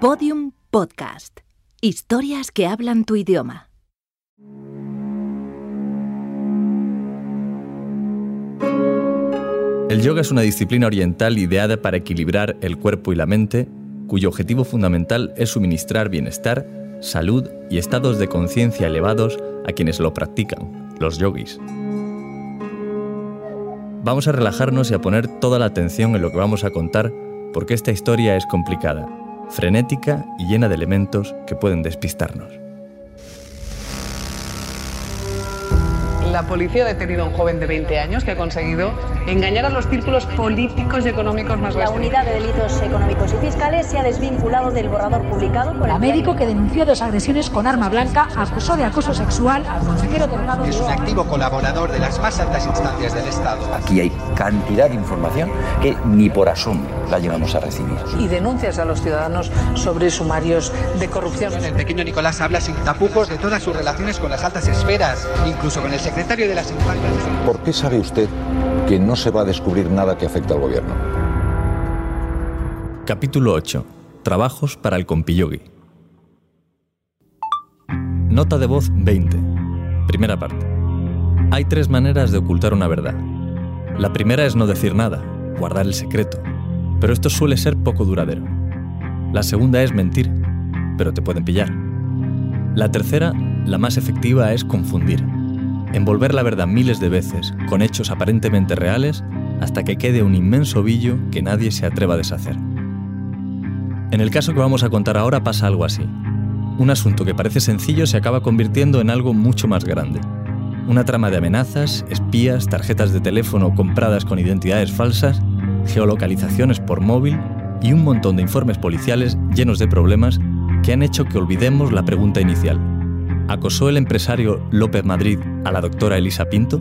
Podium Podcast. Historias que hablan tu idioma. El yoga es una disciplina oriental ideada para equilibrar el cuerpo y la mente, cuyo objetivo fundamental es suministrar bienestar, salud y estados de conciencia elevados a quienes lo practican, los yogis. Vamos a relajarnos y a poner toda la atención en lo que vamos a contar porque esta historia es complicada, frenética y llena de elementos que pueden despistarnos. La policía ha detenido a un joven de 20 años que ha conseguido engañar a los círculos políticos y económicos más La unidad de delitos económicos y fiscales se ha desvinculado del borrador publicado por La el médico que denunció dos agresiones con arma blanca acusó de acoso sexual al consejero delegado Es de un activo colaborador de las más altas instancias del Estado. Aquí hay cantidad de información que ni por asombro la llevamos a recibir. y denuncias a los ciudadanos sobre sumarios de corrupción. El pequeño Nicolás habla sin tapujos de todas sus relaciones con las altas esferas, incluso con el secretario de las infancias. ¿Por qué sabe usted que no se va a descubrir nada que afecte al gobierno? Capítulo 8. Trabajos para el compillogi. Nota de voz 20. Primera parte. Hay tres maneras de ocultar una verdad. La primera es no decir nada, guardar el secreto, pero esto suele ser poco duradero. La segunda es mentir, pero te pueden pillar. La tercera, la más efectiva, es confundir. Envolver la verdad miles de veces con hechos aparentemente reales hasta que quede un inmenso billo que nadie se atreva a deshacer. En el caso que vamos a contar ahora pasa algo así. Un asunto que parece sencillo se acaba convirtiendo en algo mucho más grande. Una trama de amenazas, espías, tarjetas de teléfono compradas con identidades falsas, geolocalizaciones por móvil y un montón de informes policiales llenos de problemas que han hecho que olvidemos la pregunta inicial. ¿Acosó el empresario López Madrid a la doctora Elisa Pinto?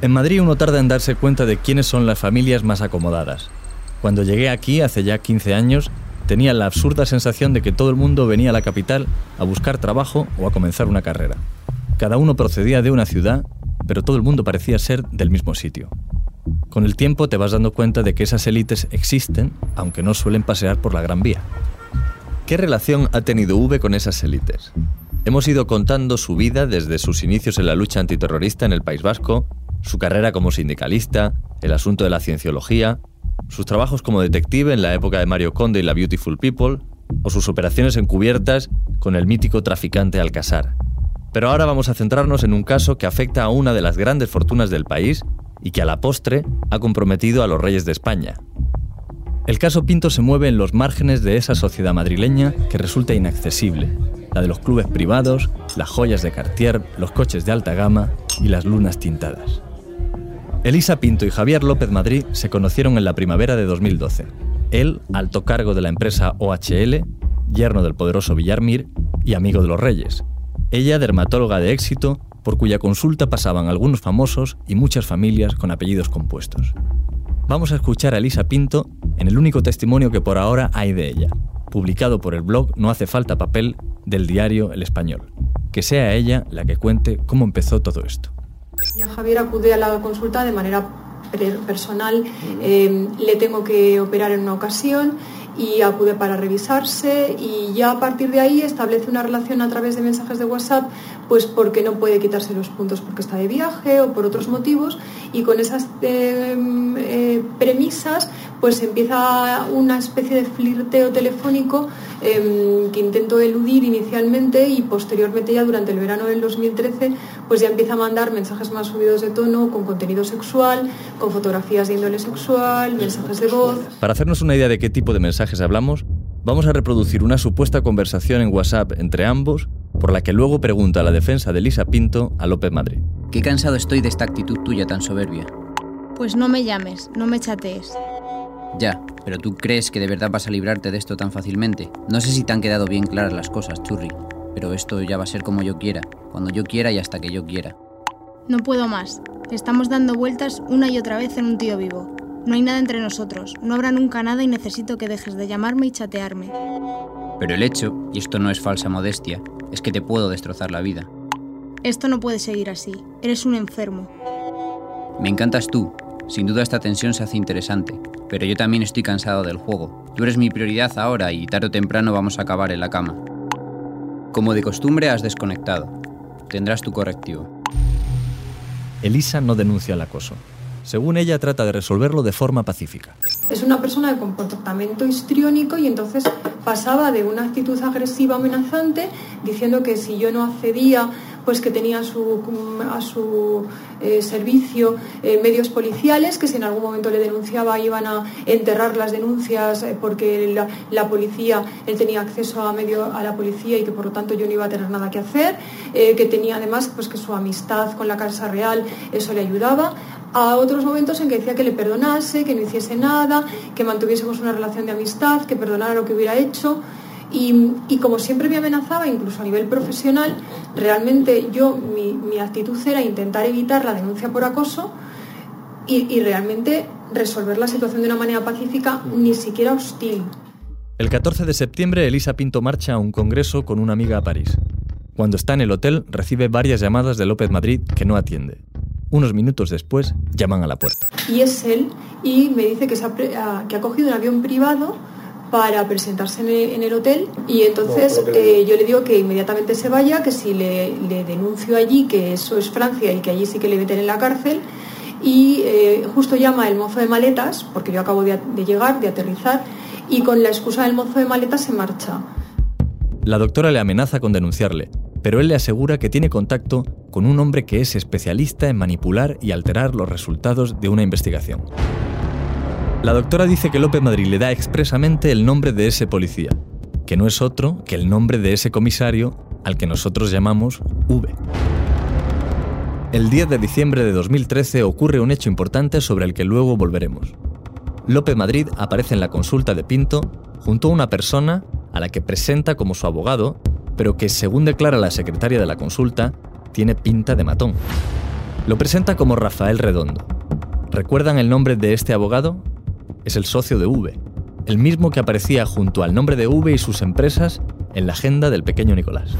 En Madrid uno tarda en darse cuenta de quiénes son las familias más acomodadas. Cuando llegué aquí, hace ya 15 años, tenía la absurda sensación de que todo el mundo venía a la capital a buscar trabajo o a comenzar una carrera. Cada uno procedía de una ciudad, pero todo el mundo parecía ser del mismo sitio. Con el tiempo te vas dando cuenta de que esas élites existen, aunque no suelen pasear por la Gran Vía. ¿Qué relación ha tenido V con esas élites? Hemos ido contando su vida desde sus inicios en la lucha antiterrorista en el País Vasco, su carrera como sindicalista, el asunto de la cienciología, sus trabajos como detective en la época de Mario Conde y la Beautiful People, o sus operaciones encubiertas con el mítico traficante Alcázar. Pero ahora vamos a centrarnos en un caso que afecta a una de las grandes fortunas del país y que a la postre ha comprometido a los reyes de España. El caso Pinto se mueve en los márgenes de esa sociedad madrileña que resulta inaccesible, la de los clubes privados, las joyas de Cartier, los coches de alta gama y las lunas tintadas. Elisa Pinto y Javier López Madrid se conocieron en la primavera de 2012. Él, alto cargo de la empresa OHL, yerno del poderoso Villarmir y amigo de los reyes. Ella, dermatóloga de éxito, por cuya consulta pasaban algunos famosos y muchas familias con apellidos compuestos. Vamos a escuchar a Elisa Pinto en el único testimonio que por ahora hay de ella, publicado por el blog No hace falta papel del diario El Español. Que sea ella la que cuente cómo empezó todo esto. Ya Javier acude a la consulta de manera personal, eh, le tengo que operar en una ocasión y acude para revisarse y ya a partir de ahí establece una relación a través de mensajes de WhatsApp, pues porque no puede quitarse los puntos porque está de viaje o por otros motivos y con esas eh, eh, premisas pues empieza una especie de flirteo telefónico eh, que intento eludir inicialmente y posteriormente ya durante el verano del 2013 pues ya empieza a mandar mensajes más subidos de tono con contenido sexual, con fotografías de índole sexual, mensajes de voz. Para hacernos una idea de qué tipo de mensajes hablamos, vamos a reproducir una supuesta conversación en WhatsApp entre ambos, por la que luego pregunta la defensa de Elisa Pinto a López Madrid. Qué cansado estoy de esta actitud tuya tan soberbia. Pues no me llames, no me chatees. Ya, pero tú crees que de verdad vas a librarte de esto tan fácilmente. No sé si te han quedado bien claras las cosas, churri, pero esto ya va a ser como yo quiera, cuando yo quiera y hasta que yo quiera. No puedo más. Estamos dando vueltas una y otra vez en un tío vivo. No hay nada entre nosotros, no habrá nunca nada y necesito que dejes de llamarme y chatearme. Pero el hecho, y esto no es falsa modestia, es que te puedo destrozar la vida. Esto no puede seguir así. Eres un enfermo. Me encantas tú, Sin duda esta tensión se hace interesante, pero yo también estoy cansado del juego. Tú eres mi prioridad ahora y tarde o temprano vamos a acabar en la cama. Como de costumbre has desconectado. Tendrás tu correctivo. Elisa no denuncia el acoso. Según ella, trata de resolverlo de forma pacífica. Es una persona de comportamiento histriónico y entonces pasaba de una actitud agresiva amenazante diciendo que si yo no accedía pues que tenía a su, su eh, servicio eh, medios policiales, que si en algún momento le denunciaba iban a enterrar las denuncias eh, porque la, policía, él tenía acceso a, medio, a la policía y que por lo tanto yo no iba a tener nada que hacer, que tenía además pues que su amistad con la Casa Real eso le ayudaba a otros momentos en que decía que le perdonase, que no hiciese nada, que mantuviésemos una relación de amistad, que perdonara lo que hubiera hecho. Y, como siempre me amenazaba, incluso a nivel profesional, realmente yo, mi, actitud era intentar evitar la denuncia por acoso y, y realmente resolver la situación de una manera pacífica, ni siquiera hostil. El 14 de septiembre, Elisa Pinto marcha a un congreso con una amiga a París. Cuando está en el hotel, recibe varias llamadas de López Madrid que no atiende. Unos minutos después, llaman a la puerta. Y es él, y me dice que, ha, que ha cogido un avión privado para presentarse en el, hotel y entonces eh, yo le digo que inmediatamente se vaya, que si le, denuncio allí que eso es Francia y que allí sí que le meten en la cárcel y eh, justo llama el mozo de maletas, porque yo acabo de, de llegar, de aterrizar, y con la excusa del mozo de maletas se marcha. La doctora le amenaza con denunciarle, pero él le asegura que tiene contacto con un hombre que es especialista en manipular y alterar los resultados de una investigación. La doctora dice que López Madrid le da expresamente el nombre de ese policía, que no es otro que el nombre de ese comisario al que nosotros llamamos V. El 10 de diciembre de 2013 ocurre un hecho importante sobre el que luego volveremos. López Madrid aparece en la consulta de Pinto junto a una persona a la que presenta como su abogado, pero que según declara la secretaria de la consulta, tiene pinta de matón. Lo presenta como Rafael Redondo. ¿Recuerdan el nombre de este abogado? es el socio de V, el mismo que aparecía junto al nombre de V y sus empresas en la agenda del pequeño Nicolás.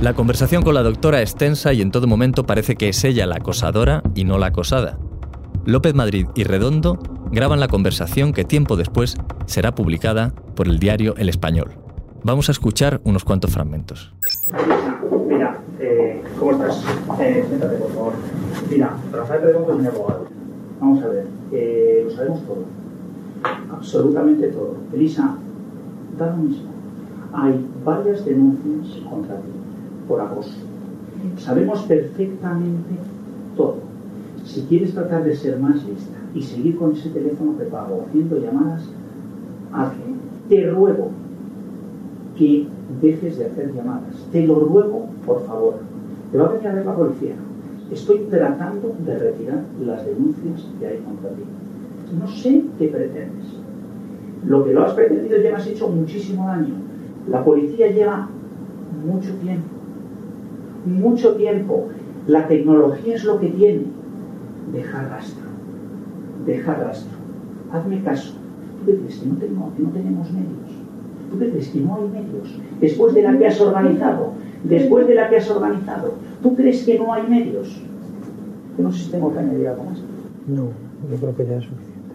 La conversación con la doctora es tensa y en todo momento parece que es ella la acosadora y no la acosada. López Madrid y Redondo graban la conversación que tiempo después será publicada por el diario El Español. Vamos a escuchar unos cuantos fragmentos. Mira, eh, ¿cómo estás? Eh, por favor. Mira, Rafael Redondo es mi abogado. Vamos a ver, eh, lo sabemos todo absolutamente todo. Elisa, da lo mismo. Hay varias denuncias contra ti por acoso. Sabemos perfectamente todo. Si quieres tratar de ser más lista y seguir con ese teléfono prepago haciendo llamadas, hazlo. Te ruego que dejes de hacer llamadas. Te lo ruego, por favor. Te va a venir a ver la policía. Estoy tratando de retirar las denuncias que hay contra ti. No sé qué pretendes. Lo que lo has pretendido ya me has hecho muchísimo daño. La policía lleva mucho tiempo. Mucho tiempo. La tecnología es lo que tiene. Deja rastro. Deja rastro. Hazme caso. ¿Tú crees que no, que no tenemos medios? ¿Tú crees que no hay medios? Después de la que has organizado, después de la que has organizado, ¿tú crees que no hay medios? Yo no sé si tengo que añadir algo más. No, yo creo que ya es suficiente.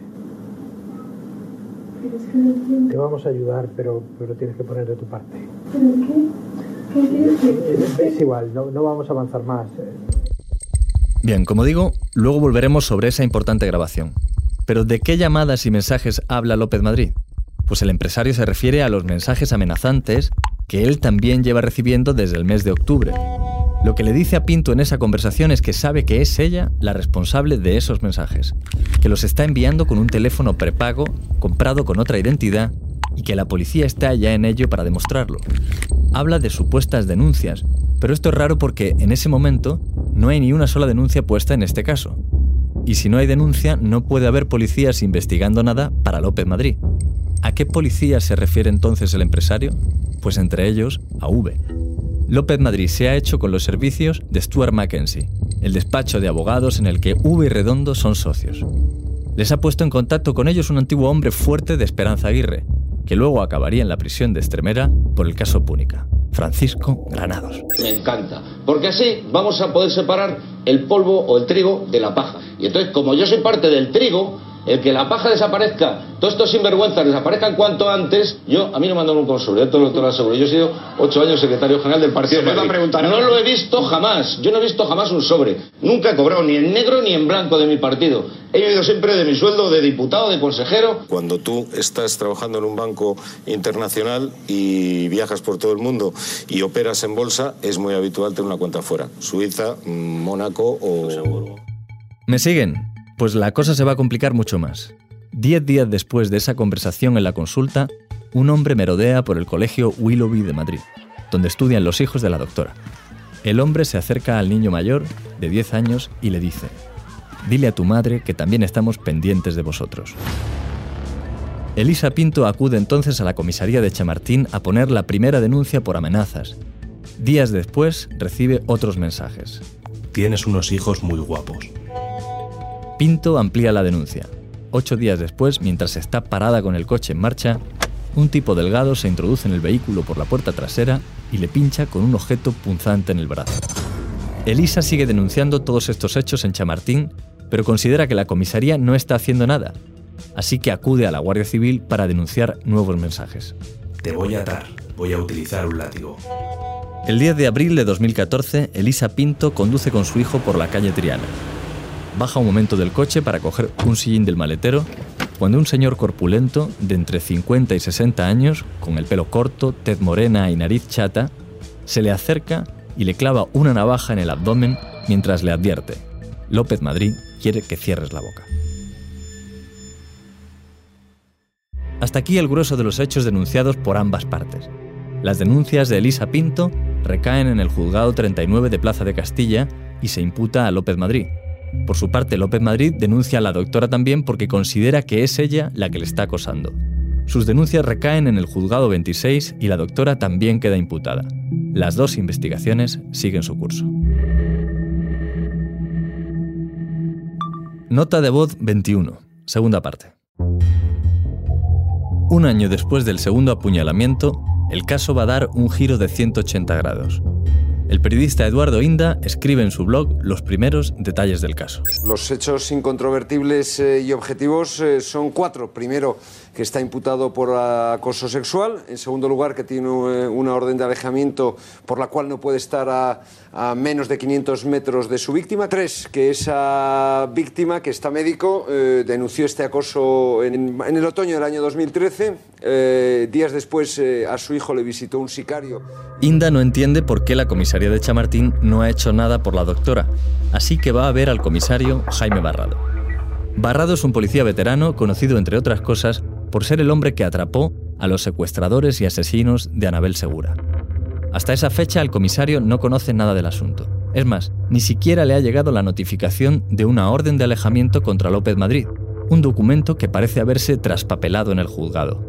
Te vamos a ayudar, pero, pero tienes que poner de tu parte. ¿Pero qué? Es, igual, no, no vamos a avanzar más. Bien, como digo, luego volveremos sobre esa importante grabación. Pero ¿de qué llamadas y mensajes habla López Madrid? Pues el empresario se refiere a los mensajes amenazantes que él también lleva recibiendo desde el mes de octubre. Lo que le dice a Pinto en esa conversación es que sabe que es ella la responsable de esos mensajes, que los está enviando con un teléfono prepago comprado con otra identidad y que la policía está ya en ello para demostrarlo. Habla de supuestas denuncias, pero esto es raro porque en ese momento no hay ni una sola denuncia puesta en este caso. Y si no hay denuncia, no puede haber policías investigando nada para López Madrid. ¿A qué policía se refiere entonces el empresario? Pues entre ellos a V. López Madrid se ha hecho con los servicios de Stuart Mackenzie, el despacho de abogados en el que V y Redondo son socios. Les ha puesto en contacto con ellos un antiguo hombre fuerte de Esperanza Aguirre, que luego acabaría en la prisión de Extremera por el caso Púnica. Francisco Granados. Me encanta, porque así vamos a poder separar el polvo o el trigo de la paja. Y entonces, como yo soy parte del trigo, el que la paja desaparezca, todos estos sinvergüenzas desaparezcan cuanto antes, yo, a mí no me han dado un consul, esto lo, te lo aseguro. Yo he sido ocho años secretario general del Partido de Madrid. No lo he visto jamás, yo no he visto jamás un sobre. Nunca he cobrado ni en negro ni en blanco de mi partido. He vivido siempre de mi sueldo de diputado, de consejero. Cuando tú estás trabajando en un banco internacional y viajas por todo el mundo y operas en bolsa, es muy habitual tener una cuenta fuera. Suiza, Mónaco o... ¿Me siguen? Pues la cosa se va a complicar mucho más. Diez días después de esa conversación en la consulta, un hombre merodea por el colegio Willoughby de Madrid, donde estudian los hijos de la doctora. El hombre se acerca al niño mayor, de 10 años, y le dice, Dile a tu madre que también estamos pendientes de vosotros. Elisa Pinto acude entonces a la comisaría de Chamartín a poner la primera denuncia por amenazas. Días después recibe otros mensajes. Tienes unos hijos muy guapos. Pinto amplía la denuncia. Ocho días después, mientras está parada con el coche en marcha, un tipo delgado se introduce en el vehículo por la puerta trasera y le pincha con un objeto punzante en el brazo. Elisa sigue denunciando todos estos hechos en Chamartín, pero considera que la comisaría no está haciendo nada, así que acude a la Guardia Civil para denunciar nuevos mensajes. Te voy a atar, voy a utilizar un látigo. El 10 de abril de 2014, Elisa Pinto conduce con su hijo por la calle Triana baja un momento del coche para coger un sillín del maletero cuando un señor corpulento de entre 50 y 60 años, con el pelo corto, tez morena y nariz chata, se le acerca y le clava una navaja en el abdomen mientras le advierte, López Madrid quiere que cierres la boca. Hasta aquí el grueso de los hechos denunciados por ambas partes. Las denuncias de Elisa Pinto recaen en el juzgado 39 de Plaza de Castilla y se imputa a López Madrid, por su parte, López Madrid denuncia a la doctora también porque considera que es ella la que le está acosando. Sus denuncias recaen en el juzgado 26 y la doctora también queda imputada. Las dos investigaciones siguen su curso. Nota de voz 21, segunda parte. Un año después del segundo apuñalamiento, el caso va a dar un giro de 180 grados. El periodista Eduardo Inda escribe en su blog los primeros detalles del caso. Los hechos incontrovertibles eh, y objetivos eh, son cuatro. Primero, que está imputado por acoso sexual. En segundo lugar, que tiene eh, una orden de alejamiento por la cual no puede estar a, menos de 500 metros de su víctima. Tres, que esa víctima, que está médico, denunció este acoso en, el otoño del año 2013. días después, a su hijo le visitó un sicario. Inda no entiende por qué la comisaría de Chamartín no ha hecho nada por la doctora, así que va a ver al comisario Jaime Barrado. Barrado es un policía veterano conocido, entre otras cosas, por ser el hombre que atrapó a los secuestradores y asesinos de Anabel Segura. Hasta esa fecha el comisario no conoce nada del asunto. Es más, ni siquiera le ha llegado la notificación de una orden de alejamiento contra López Madrid, un documento que parece haberse traspapelado en el juzgado.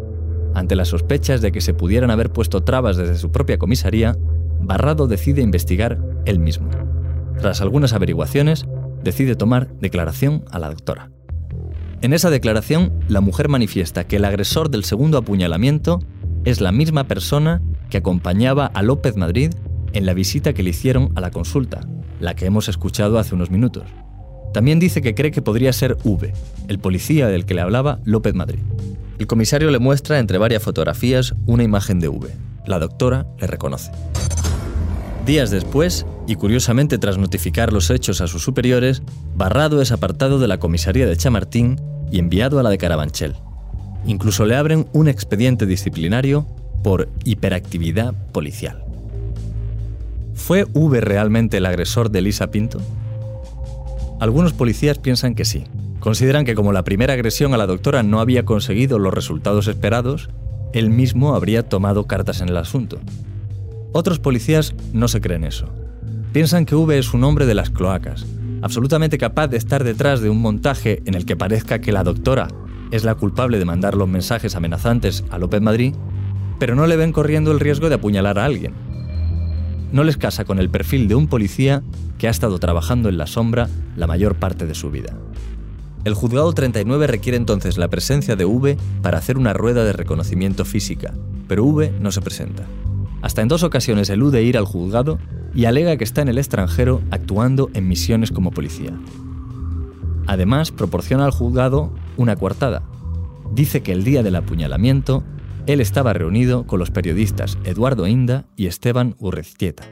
Ante las sospechas de que se pudieran haber puesto trabas desde su propia comisaría, Barrado decide investigar él mismo. Tras algunas averiguaciones, decide tomar declaración a la doctora. En esa declaración, la mujer manifiesta que el agresor del segundo apuñalamiento es la misma persona que acompañaba a López Madrid en la visita que le hicieron a la consulta, la que hemos escuchado hace unos minutos. También dice que cree que podría ser V, el policía del que le hablaba López Madrid. El comisario le muestra entre varias fotografías una imagen de V. La doctora le reconoce. Días después, y curiosamente tras notificar los hechos a sus superiores, Barrado es apartado de la comisaría de Chamartín y enviado a la de Carabanchel. Incluso le abren un expediente disciplinario por hiperactividad policial. ¿Fue V realmente el agresor de Elisa Pinto? Algunos policías piensan que sí. Consideran que como la primera agresión a la doctora no había conseguido los resultados esperados, él mismo habría tomado cartas en el asunto. Otros policías no se creen eso. Piensan que V es un hombre de las cloacas, absolutamente capaz de estar detrás de un montaje en el que parezca que la doctora es la culpable de mandar los mensajes amenazantes a López Madrid, pero no le ven corriendo el riesgo de apuñalar a alguien. No les casa con el perfil de un policía que ha estado trabajando en la sombra la mayor parte de su vida. El juzgado 39 requiere entonces la presencia de V para hacer una rueda de reconocimiento física, pero V no se presenta. Hasta en dos ocasiones elude ir al juzgado y alega que está en el extranjero actuando en misiones como policía. Además, proporciona al juzgado una coartada. Dice que el día del apuñalamiento, él estaba reunido con los periodistas Eduardo Inda y Esteban Urreztieta.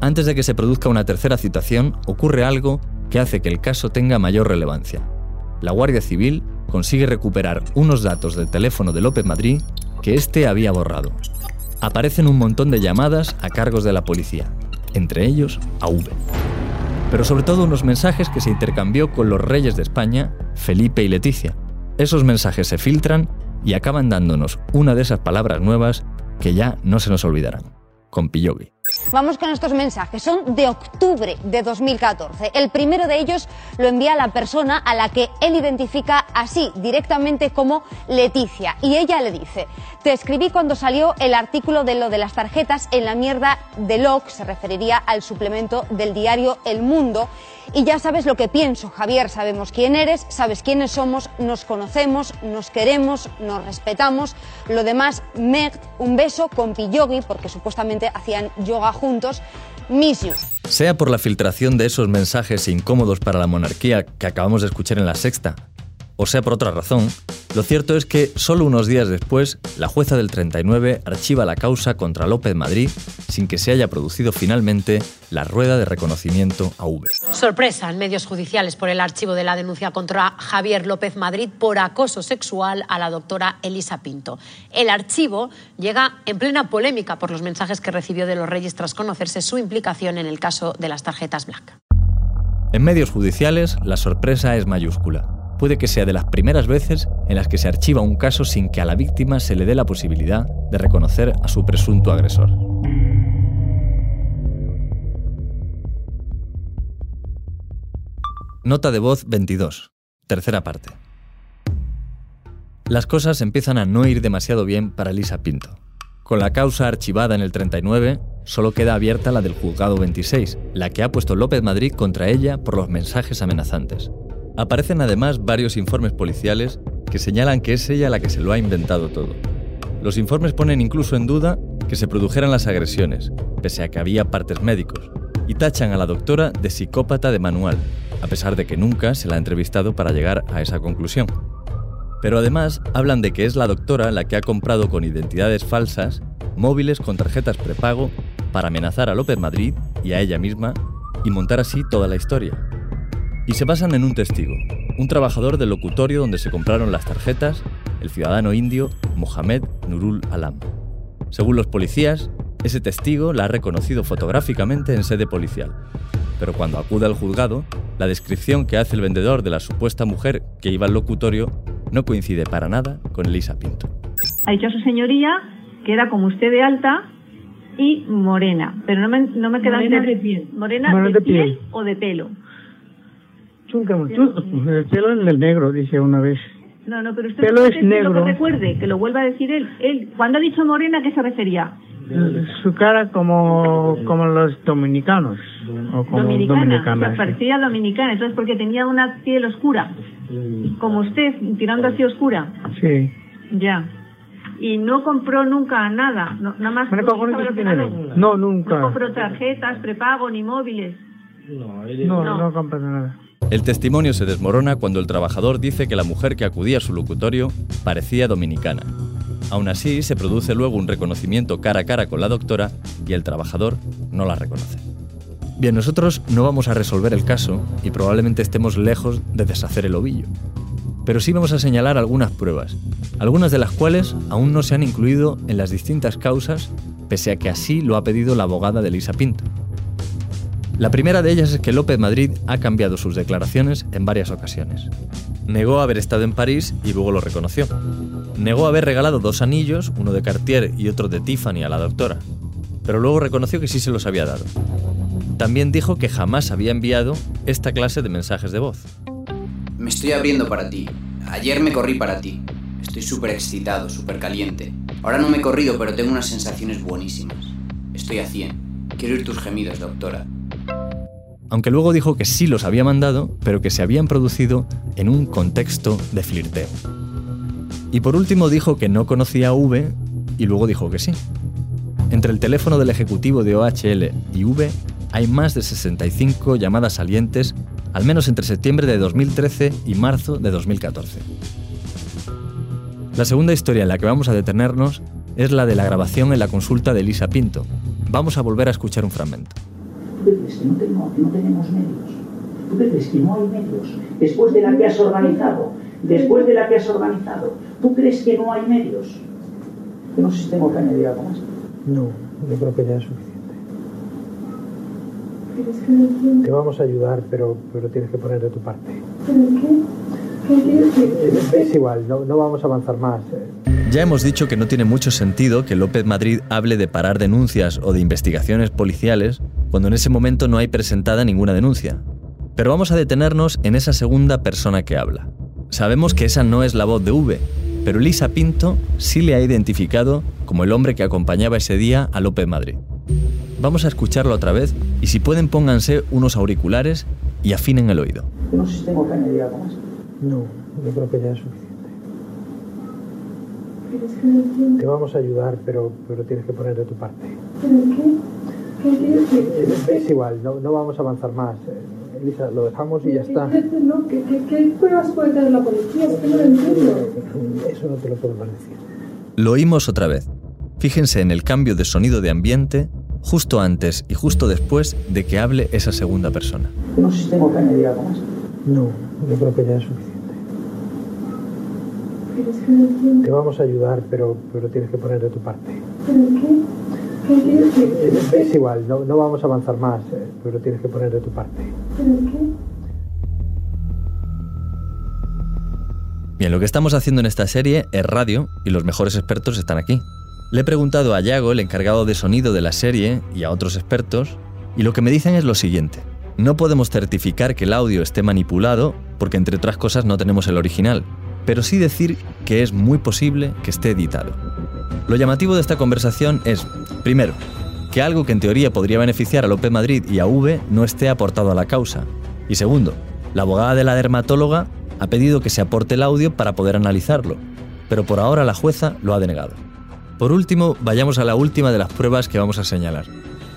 Antes de que se produzca una tercera citación, ocurre algo que hace que el caso tenga mayor relevancia. La Guardia Civil consigue recuperar unos datos del teléfono de López Madrid que éste había borrado. Aparecen un montón de llamadas a cargos de la policía, entre ellos a V. Pero sobre todo unos mensajes que se intercambió con los reyes de España, Felipe y Leticia. Esos mensajes se filtran y acaban dándonos una de esas palabras nuevas que ya no se nos olvidarán. Con Pillogi. Vamos con estos mensajes. Son de octubre de 2014. El primero de ellos lo envía la persona a la que él identifica así, directamente como Leticia. Y ella le dice, te escribí cuando salió el artículo de lo de las tarjetas en la mierda de Locke, se referiría al suplemento del diario El Mundo. Y ya sabes lo que pienso, Javier, sabemos quién eres, sabes quiénes somos, nos conocemos, nos queremos, nos respetamos. Lo demás, Meg, un beso con Piyogi, porque supuestamente hacían yoga juntos. Miss you. Sea por la filtración de esos mensajes incómodos para la monarquía que acabamos de escuchar en la sexta, o sea por otra razón, lo cierto es que solo unos días después, la jueza del 39 archiva la causa contra López Madrid sin que se haya producido finalmente la rueda de reconocimiento a V. Sorpresa en medios judiciales por el archivo de la denuncia contra Javier López Madrid por acoso sexual a la doctora Elisa Pinto. El archivo llega en plena polémica por los mensajes que recibió de los reyes tras conocerse su implicación en el caso de las tarjetas black. En medios judiciales, la sorpresa es mayúscula puede que sea de las primeras veces en las que se archiva un caso sin que a la víctima se le dé la posibilidad de reconocer a su presunto agresor. Nota de voz 22. Tercera parte. Las cosas empiezan a no ir demasiado bien para Lisa Pinto. Con la causa archivada en el 39, solo queda abierta la del juzgado 26, la que ha puesto López Madrid contra ella por los mensajes amenazantes. Aparecen además varios informes policiales que señalan que es ella la que se lo ha inventado todo. Los informes ponen incluso en duda que se produjeran las agresiones, pese a que había partes médicos, y tachan a la doctora de psicópata de manual, a pesar de que nunca se la ha entrevistado para llegar a esa conclusión. Pero además hablan de que es la doctora la que ha comprado con identidades falsas móviles con tarjetas prepago para amenazar a López Madrid y a ella misma y montar así toda la historia, y se basan en un testigo, un trabajador del locutorio donde se compraron las tarjetas, el ciudadano indio Mohamed Nurul Alam. Según los policías, ese testigo la ha reconocido fotográficamente en sede policial, pero cuando acude al juzgado, la descripción que hace el vendedor de la supuesta mujer que iba al locutorio no coincide para nada con Elisa Pinto. Ha dicho a su señoría que era como usted de alta y morena, pero no me, no me queda Morena de piel. Morena Morena de de piel piel. o de pelo. Chúncamo, tú- el pelo en el negro, dice una vez. No, no, pero usted Pelo es usted lo negro. que recuerde, que lo vuelva a decir él. él. Cuando ha dicho morena, ¿a qué se refería? Su cara como, como los dominicanos. O como dominicana, dominicanas. o sea, parecía dominicana, entonces porque tenía una piel oscura, como usted, tirando así oscura. Sí. Ya. Y no compró nunca nada, no- nada más. Bueno, ¿cómo ¿sabe no? No, nunca. No compró tarjetas, prepago ni móviles. No, no, compra nada. El testimonio se desmorona cuando el trabajador dice que la mujer que acudía a su locutorio parecía dominicana. Aún así, se produce luego un reconocimiento cara a cara con la doctora y el trabajador no la reconoce. Bien, nosotros no vamos a resolver el caso y probablemente estemos lejos de deshacer el ovillo. Pero sí vamos a señalar algunas pruebas, algunas de las cuales aún no se han incluido en las distintas causas, pese a que así lo ha pedido la abogada de Elisa Pinto. La primera de ellas es que López Madrid ha cambiado sus declaraciones en varias ocasiones. Negó haber estado en París y luego lo reconoció. Negó haber regalado dos anillos, uno de Cartier y otro de Tiffany a la doctora, pero luego reconoció que sí se los había dado. También dijo que jamás había enviado esta clase de mensajes de voz. Me estoy abriendo para ti. Ayer me corrí para ti. Estoy súper excitado, súper caliente. Ahora no me he corrido, pero tengo unas sensaciones buenísimas. Estoy a 100. Quiero oír tus gemidos, doctora. Aunque luego dijo que sí los había mandado, pero que se habían producido en un contexto de flirteo. Y por último dijo que no conocía a V y luego dijo que sí. Entre el teléfono del ejecutivo de OHL y V hay más de 65 llamadas salientes, al menos entre septiembre de 2013 y marzo de 2014. La segunda historia en la que vamos a detenernos es la de la grabación en la consulta de Elisa Pinto. Vamos a volver a escuchar un fragmento. ¿Tú qué crees que no, tengo- que no tenemos medios? ¿Tú qué crees que no hay medios? Después de la que has organizado, después de la que has organizado, ¿tú crees que no hay medios? Yo no sé si tengo que añadir algo más. No, yo creo que ya es suficiente. Te vamos a ayudar, pero, pero tienes que poner de tu parte. Es igual, no, no vamos a avanzar más. Ya hemos dicho que no tiene mucho sentido que López Madrid hable de parar denuncias o de investigaciones policiales cuando en ese momento no hay presentada ninguna denuncia. Pero vamos a detenernos en esa segunda persona que habla. Sabemos que esa no es la voz de V, pero Lisa Pinto sí le ha identificado como el hombre que acompañaba ese día a López Madrid. Vamos a escucharlo otra vez y si pueden pónganse unos auriculares y afinen el oído. No sé si tengo que añadir algo más. No, yo creo que ya es suficiente. Te vamos a ayudar, pero, pero tienes que poner de tu parte. Es igual, no, no vamos a avanzar más. eh. Elisa, lo dejamos y ya está. No, ¿qué, qué, qué pruebas puede tener la policía? Es que no lo entiendo. Eso no te lo podemos decir. Lo oímos otra vez. Fíjense en el cambio de sonido de ambiente justo antes y justo después de que hable esa segunda persona. No sé si tengo que añadir algo más. No, yo creo que ya es suficiente. Te vamos a ayudar, pero, pero tienes que poner de tu parte. Es igual, no, no vamos a avanzar más, eh, pero tienes que poner de tu parte. Bien, lo que estamos haciendo en esta serie es radio y los mejores expertos están aquí. Le he preguntado a Yago, el encargado de sonido de la serie, y a otros expertos, y lo que me dicen es lo siguiente. No podemos certificar que el audio esté manipulado porque entre otras cosas no tenemos el original, pero sí decir que es muy posible que esté editado. Lo llamativo de esta conversación es, primero, que algo que en teoría podría beneficiar a López Madrid y a V no esté aportado a la causa. Y segundo, la abogada de la dermatóloga ha pedido que se aporte el audio para poder analizarlo, pero por ahora la jueza lo ha denegado. Por último, vayamos a la última de las pruebas que vamos a señalar.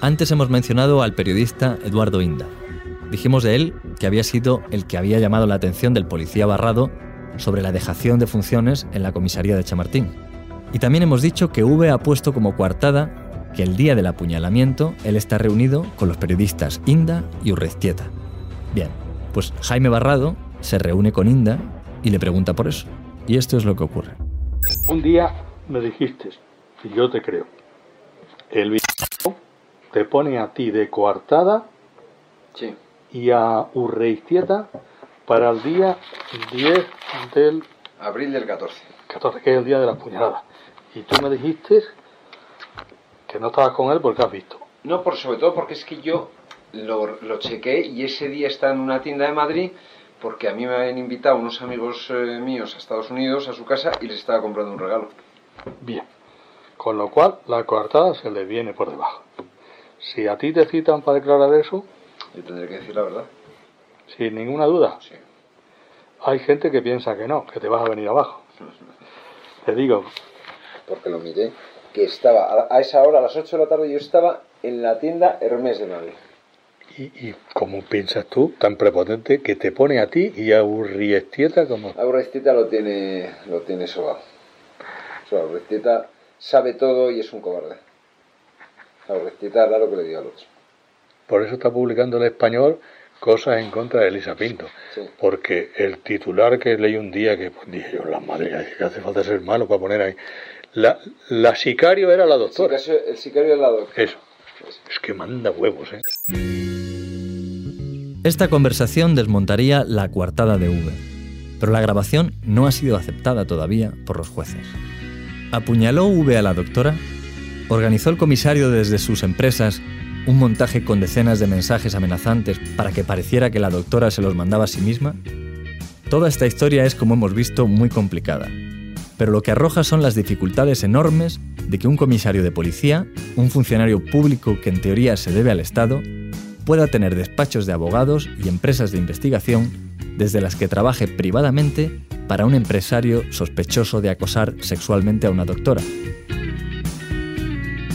Antes hemos mencionado al periodista Eduardo Inda. Dijimos de él que había sido el que había llamado la atención del policía Barrado sobre la dejación de funciones en la comisaría de Chamartín. Y también hemos dicho que V ha puesto como coartada que el día del apuñalamiento él está reunido con los periodistas Inda y Urreztieta. Bien, pues Jaime Barrado se reúne con Inda y le pregunta por eso. Y esto es lo que ocurre. Un día me dijiste, y yo te creo, el video te pone a ti de coartada Sí. y a Urreistieta para el día 10 del Abril del 14. 14, que es el día de la puñalada. Y tú me dijiste que no estabas con él porque has visto. No, por sobre todo porque es que yo lo, lo chequé y ese día estaba en una tienda de Madrid porque a mí me habían invitado unos amigos eh, míos a Estados Unidos, a su casa, y les estaba comprando un regalo. Bien. Con lo cual, la coartada se le viene por debajo. Si a ti te citan para declarar eso, Yo tendré que decir la verdad. Sin ninguna duda, hay gente que piensa que no, que te vas a venir abajo. Te digo, Porque lo miré, que estaba a, a esa hora, a las 8 de la tarde, yo estaba en la tienda Hermes de Madrid. y, y como piensas tú, tan prepotente, que te pone a ti y a Urriestieta como... Aurrestieta lo tiene, lo tiene sobado. O sea, Aurrestieta sabe todo y es un cobarde. Aurrestieta hará lo que le diga al otro. Por eso está publicando el español cosas en contra de Elisa Pinto. Porque el titular que leí un día, que pues, dije yo, la madre, que hace falta ser malo para poner ahí. La, la sicario era la doctora. El sicario, el sicario del lado. Eso. Es que manda huevos, ¿eh? Esta conversación desmontaría la coartada de V, pero la grabación no ha sido aceptada todavía por los jueces. ¿Apuñaló V a la doctora? ¿Organizó el comisario desde sus empresas un montaje con decenas de mensajes amenazantes para que pareciera que la doctora se los mandaba a sí misma? Toda esta historia es, como hemos visto, muy complicada, pero lo que arroja son las dificultades enormes de que un comisario de policía, un funcionario público que en teoría se debe al Estado, pueda tener despachos de abogados y empresas de investigación desde las que trabaje privadamente para un empresario sospechoso de acosar sexualmente a una doctora.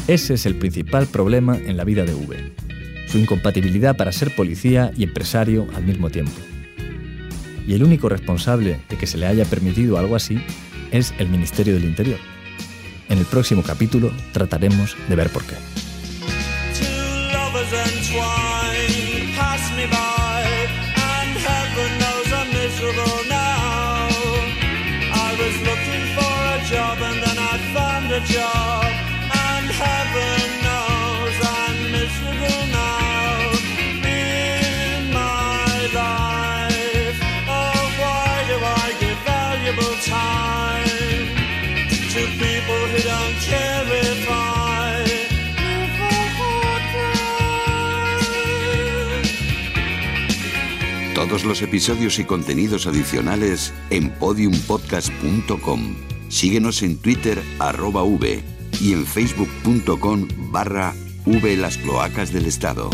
Ese es el principal problema en la vida de V. Su incompatibilidad para ser policía y empresario al mismo tiempo. Y el único responsable de que se le haya permitido algo así es el Ministerio del Interior. En el próximo capítulo trataremos de ver por qué. Todos los episodios y contenidos adicionales en podiumpodcast.com. Síguenos en Twitter arroba V y en facebook.com barra V las cloacas del Estado.